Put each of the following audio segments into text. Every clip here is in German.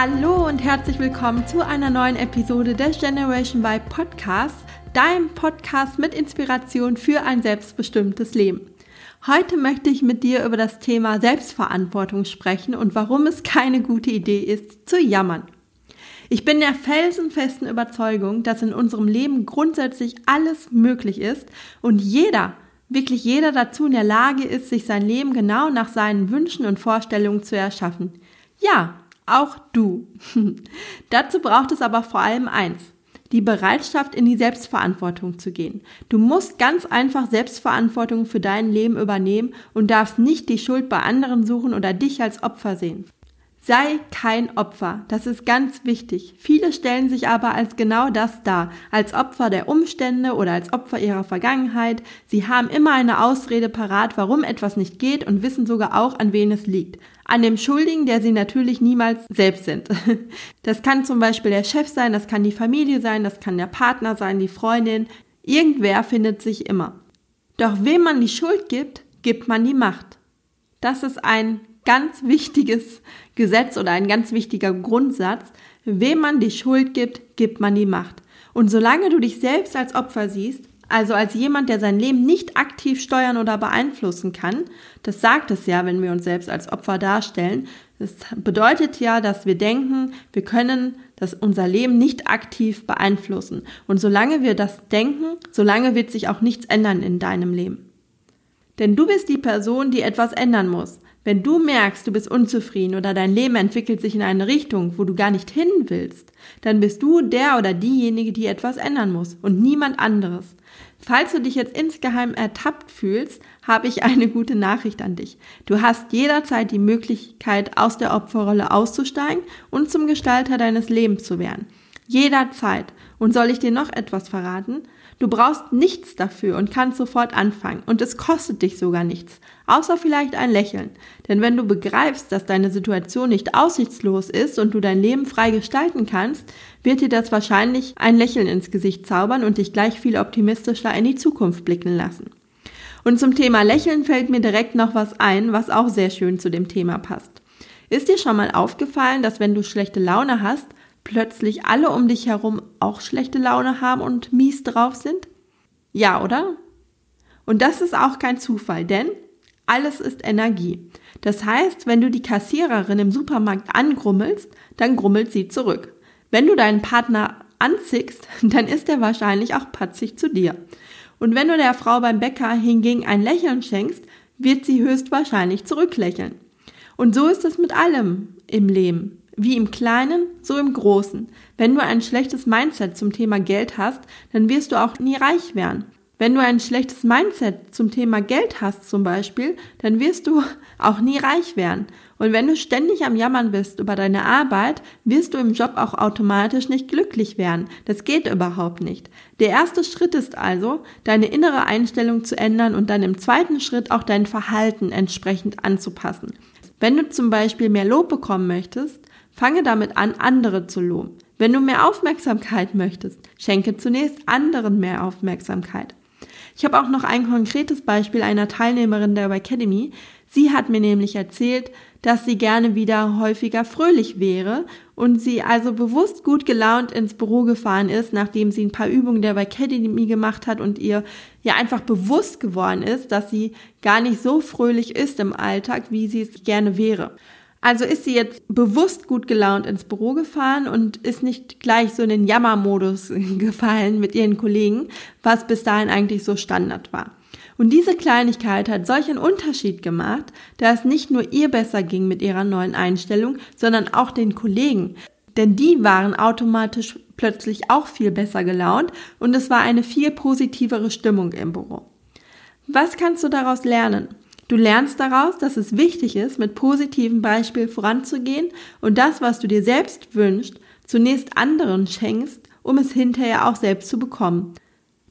Hallo und herzlich willkommen zu einer neuen Episode des Generation Y Podcasts, deinem Podcast mit Inspiration für ein selbstbestimmtes Leben. Heute möchte ich mit dir über das Thema Selbstverantwortung sprechen und warum es keine gute Idee ist, zu jammern. Ich bin der felsenfesten Überzeugung, dass in unserem Leben grundsätzlich alles möglich ist und jeder, wirklich jeder dazu in der Lage ist, sich sein Leben genau nach seinen Wünschen und Vorstellungen zu erschaffen. Ja, auch du. Dazu braucht es aber vor allem eins. Die Bereitschaft, in die Selbstverantwortung zu gehen. Du musst ganz einfach Selbstverantwortung für dein Leben übernehmen und darfst nicht die Schuld bei anderen suchen oder dich als Opfer sehen. Sei kein Opfer, das ist ganz wichtig. Viele stellen sich aber als genau das dar, als Opfer der Umstände oder als Opfer ihrer Vergangenheit. Sie haben immer eine Ausrede parat, warum etwas nicht geht und wissen sogar auch, an wen es liegt. An dem Schuldigen, der sie natürlich niemals selbst sind. Das kann zum Beispiel der Chef sein, das kann die Familie sein, das kann der Partner sein, die Freundin. Irgendwer findet sich immer. Doch wem man die Schuld gibt, gibt man die Macht. Das ist ein ganz wichtiges Gesetz oder ein ganz wichtiger Grundsatz. Wem man die Schuld gibt, gibt man die Macht. Und solange du dich selbst als Opfer siehst, also als jemand, der sein Leben nicht aktiv steuern oder beeinflussen kann, das sagt es ja, wenn wir uns selbst als Opfer darstellen, das bedeutet ja, dass wir denken, wir können das unser Leben nicht aktiv beeinflussen. Und solange wir das denken, solange wird sich auch nichts ändern in deinem Leben. Denn du bist die Person, die etwas ändern muss. Wenn du merkst, du bist unzufrieden oder dein Leben entwickelt sich in eine Richtung, wo du gar nicht hin willst, dann bist du der oder diejenige, die etwas ändern muss und niemand anderes. Falls du dich jetzt insgeheim ertappt fühlst, habe ich eine gute Nachricht an dich. Du hast jederzeit die Möglichkeit, aus der Opferrolle auszusteigen und zum Gestalter deines Lebens zu werden. Jederzeit. Und soll ich dir noch etwas verraten? Du brauchst nichts dafür und kannst sofort anfangen. Und es kostet dich sogar nichts. Außer vielleicht ein Lächeln. Denn wenn du begreifst, dass deine Situation nicht aussichtslos ist und du dein Leben frei gestalten kannst, wird dir das wahrscheinlich ein Lächeln ins Gesicht zaubern und dich gleich viel optimistischer in die Zukunft blicken lassen. Und zum Thema Lächeln fällt mir direkt noch was ein, was auch sehr schön zu dem Thema passt. Ist dir schon mal aufgefallen, dass wenn du schlechte Laune hast, plötzlich alle um dich herum auch schlechte Laune haben und mies drauf sind? Ja, oder? Und das ist auch kein Zufall, denn alles ist Energie. Das heißt, wenn du die Kassiererin im Supermarkt angrummelst, dann grummelt sie zurück. Wenn du deinen Partner anzickst, dann ist er wahrscheinlich auch patzig zu dir. Und wenn du der Frau beim Bäcker hingegen ein Lächeln schenkst, wird sie höchstwahrscheinlich zurücklächeln. Und so ist es mit allem im Leben. Wie im Kleinen, so im Großen. Wenn du ein schlechtes Mindset zum Thema Geld hast, dann wirst du auch nie reich werden. Wenn du ein schlechtes Mindset zum Thema Geld hast zum Beispiel, dann wirst du auch nie reich werden. Und wenn du ständig am Jammern bist über deine Arbeit, wirst du im Job auch automatisch nicht glücklich werden. Das geht überhaupt nicht. Der erste Schritt ist also, deine innere Einstellung zu ändern und dann im zweiten Schritt auch dein Verhalten entsprechend anzupassen. Wenn du zum Beispiel mehr Lob bekommen möchtest, Fange damit an, andere zu loben. Wenn du mehr Aufmerksamkeit möchtest, schenke zunächst anderen mehr Aufmerksamkeit. Ich habe auch noch ein konkretes Beispiel einer Teilnehmerin der Academy. Sie hat mir nämlich erzählt, dass sie gerne wieder häufiger fröhlich wäre und sie also bewusst gut gelaunt ins Büro gefahren ist, nachdem sie ein paar Übungen der Academy gemacht hat und ihr ja einfach bewusst geworden ist, dass sie gar nicht so fröhlich ist im Alltag, wie sie es gerne wäre. Also ist sie jetzt bewusst gut gelaunt ins Büro gefahren und ist nicht gleich so in den Jammermodus gefallen mit ihren Kollegen, was bis dahin eigentlich so Standard war. Und diese Kleinigkeit hat solch einen Unterschied gemacht, da es nicht nur ihr besser ging mit ihrer neuen Einstellung, sondern auch den Kollegen. Denn die waren automatisch plötzlich auch viel besser gelaunt und es war eine viel positivere Stimmung im Büro. Was kannst du daraus lernen? Du lernst daraus, dass es wichtig ist, mit positivem Beispiel voranzugehen und das, was du dir selbst wünschst, zunächst anderen schenkst, um es hinterher auch selbst zu bekommen.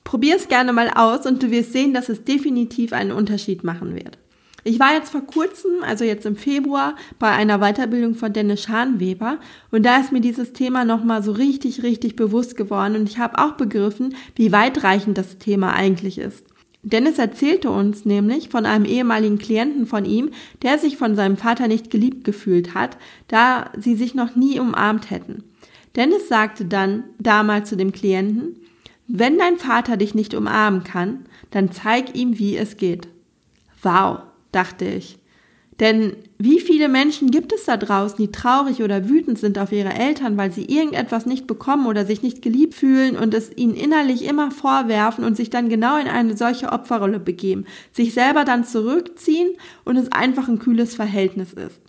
Probier es gerne mal aus und du wirst sehen, dass es definitiv einen Unterschied machen wird. Ich war jetzt vor kurzem, also jetzt im Februar, bei einer Weiterbildung von Dennis Schanweber und da ist mir dieses Thema nochmal so richtig, richtig bewusst geworden und ich habe auch begriffen, wie weitreichend das Thema eigentlich ist. Dennis erzählte uns nämlich von einem ehemaligen Klienten von ihm, der sich von seinem Vater nicht geliebt gefühlt hat, da sie sich noch nie umarmt hätten. Dennis sagte dann damals zu dem Klienten, wenn dein Vater dich nicht umarmen kann, dann zeig ihm, wie es geht. Wow, dachte ich. Denn wie viele Menschen gibt es da draußen, die traurig oder wütend sind auf ihre Eltern, weil sie irgendetwas nicht bekommen oder sich nicht geliebt fühlen und es ihnen innerlich immer vorwerfen und sich dann genau in eine solche Opferrolle begeben, sich selber dann zurückziehen und es einfach ein kühles Verhältnis ist.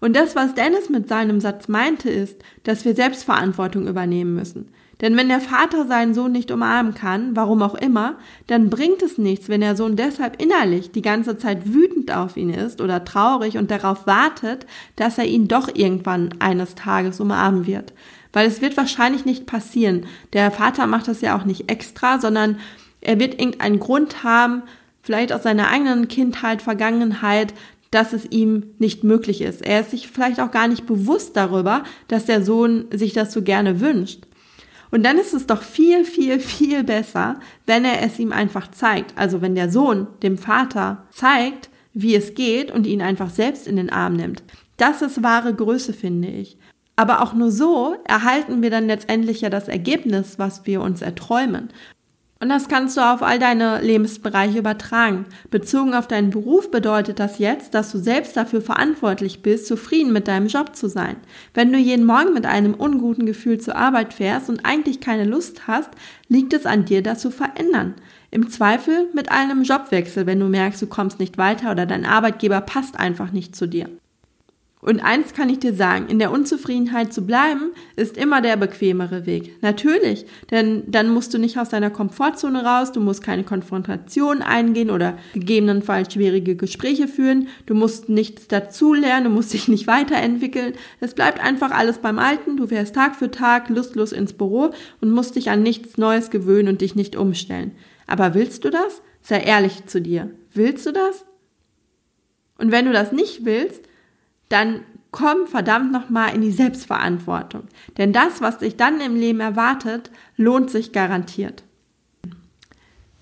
Und das, was Dennis mit seinem Satz meinte, ist, dass wir Selbstverantwortung übernehmen müssen. Denn wenn der Vater seinen Sohn nicht umarmen kann, warum auch immer, dann bringt es nichts, wenn der Sohn deshalb innerlich die ganze Zeit wütend auf ihn ist oder traurig und darauf wartet, dass er ihn doch irgendwann eines Tages umarmen wird. Weil es wird wahrscheinlich nicht passieren. Der Vater macht das ja auch nicht extra, sondern er wird irgendeinen Grund haben, vielleicht aus seiner eigenen Kindheit, Vergangenheit, dass es ihm nicht möglich ist. Er ist sich vielleicht auch gar nicht bewusst darüber, dass der Sohn sich das so gerne wünscht. Und dann ist es doch viel, viel, viel besser, wenn er es ihm einfach zeigt. Also wenn der Sohn dem Vater zeigt, wie es geht und ihn einfach selbst in den Arm nimmt. Das ist wahre Größe, finde ich. Aber auch nur so erhalten wir dann letztendlich ja das Ergebnis, was wir uns erträumen. Und das kannst du auf all deine Lebensbereiche übertragen. Bezogen auf deinen Beruf bedeutet das jetzt, dass du selbst dafür verantwortlich bist, zufrieden mit deinem Job zu sein. Wenn du jeden Morgen mit einem unguten Gefühl zur Arbeit fährst und eigentlich keine Lust hast, liegt es an dir, das zu verändern. Im Zweifel mit einem Jobwechsel, wenn du merkst, du kommst nicht weiter oder dein Arbeitgeber passt einfach nicht zu dir. Und eins kann ich dir sagen, in der Unzufriedenheit zu bleiben, ist immer der bequemere Weg. Natürlich, denn dann musst du nicht aus deiner Komfortzone raus, du musst keine Konfrontation eingehen oder gegebenenfalls schwierige Gespräche führen, du musst nichts dazulernen, du musst dich nicht weiterentwickeln. Es bleibt einfach alles beim Alten, du fährst Tag für Tag lustlos ins Büro und musst dich an nichts Neues gewöhnen und dich nicht umstellen. Aber willst du das? Sei ehrlich zu dir. Willst du das? Und wenn du das nicht willst, dann komm verdammt nochmal in die Selbstverantwortung. Denn das, was dich dann im Leben erwartet, lohnt sich garantiert.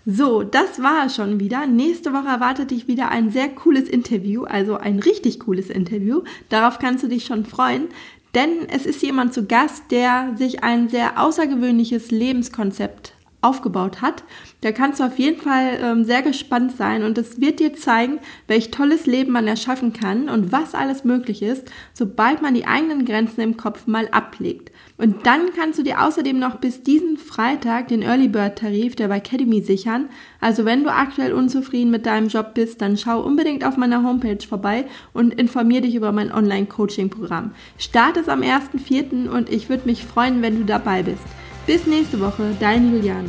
So, das war es schon wieder. Nächste Woche erwartet dich wieder ein sehr cooles Interview, also ein richtig cooles Interview. Darauf kannst du dich schon freuen, denn es ist jemand zu Gast, der sich ein sehr außergewöhnliches Lebenskonzept aufgebaut hat. Da kannst du auf jeden Fall ähm, sehr gespannt sein und es wird dir zeigen, welch tolles Leben man erschaffen kann und was alles möglich ist, sobald man die eigenen Grenzen im Kopf mal ablegt. Und dann kannst du dir außerdem noch bis diesen Freitag den Early Bird Tarif der Academy sichern. Also wenn du aktuell unzufrieden mit deinem Job bist, dann schau unbedingt auf meiner Homepage vorbei und informier dich über mein Online Coaching Programm. Start es am 1.4. und ich würde mich freuen, wenn du dabei bist. Bis nächste Woche, dein Juliane.